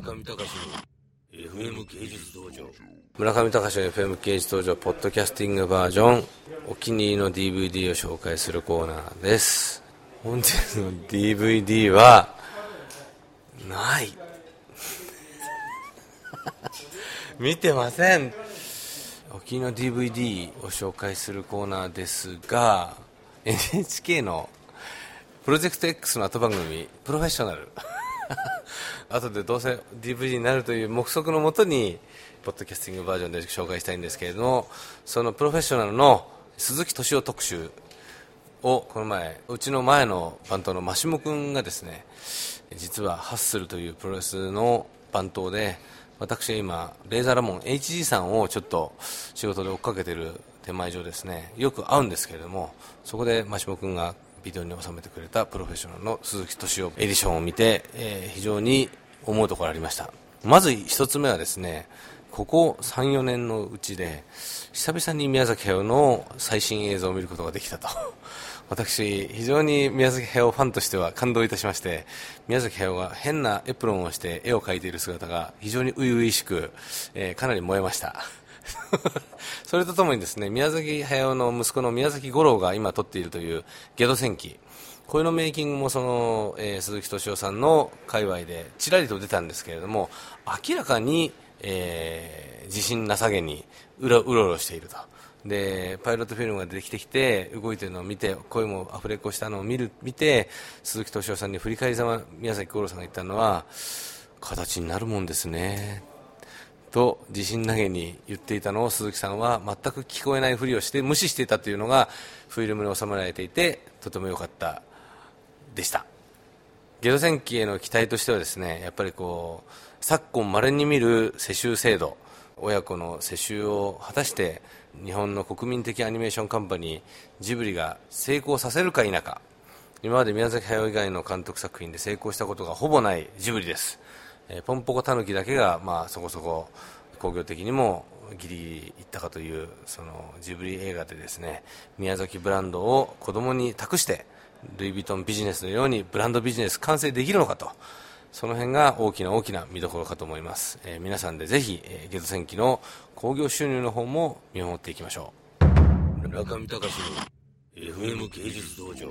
村上隆の FM 芸術道場村上隆の FM 芸術道場ポッドキャスティングバージョンお気に入りの DVD を紹介するコーナーです本日の DVD はない見てませんお気に入りの DVD を紹介するコーナーですが NHK のプロジェクト X の後番組プロフェッショナル。後でどうせ DVD になるという目測のもとにポッドキャスティングバージョンで紹介したいんですけれどもそのプロフェッショナルの鈴木敏夫特集をこの前うちの前の番頭の真下君がですね実はハッスルというプロレスの番頭で私は今レーザーラモン HG さんをちょっと仕事で追っかけてる手前上ですねよく会うんですけれどもそこで真下君がビデオに収めてくれたプロフェッショナルの鈴木敏夫エディションを見て、えー、非常に思うところありました。まず一つ目はですねここ3、4年のうちで久々に宮崎駿の最新映像を見ることができたと。私、非常に宮崎駿ファンとしては感動いたしまして宮崎駿が変なエプロンをして絵を描いている姿が非常に初々しく、えー、かなり燃えました。それとともにですね宮崎駿の息子の宮崎五郎が今撮っているというゲド戦記。これのメイキングもその、えー、鈴木敏夫さんの界隈でちらりと出たんですけれども明らかに、えー、自信なさげにうろうろしていると。でパイロットフィルムが出てきてきて動いてるのを見て声もアフレコしたのを見る見て鈴木敏夫さんに振り返りざま宮崎五郎さんが言ったのは形になるもんですね。と自信投げに言っていたのを鈴木さんは全く聞こえないふりをして無視していたというのがフィルムに収められていてとても良かったでしたゲド戦記への期待としてはですねやっぱりこう昨今まれに見る世襲制度親子の世襲を果たして日本の国民的アニメーションカンパニージブリが成功させるか否か今まで宮崎駿以外の監督作品で成功したことがほぼないジブリです、えー、ポンポコタヌキだけが、まあ、そこそこ工業的にもギリギリいったかというそのジブリ映画でですね宮崎ブランドを子供に託してルイ・ヴィトンビジネスのようにブランドビジネス完成できるのかとその辺が大きな大きな見どころかと思います、えー、皆さんでぜひ、えー、ゲド戦記の興行収入の方も見守っていきましょう。中見隆の FM 芸術道場。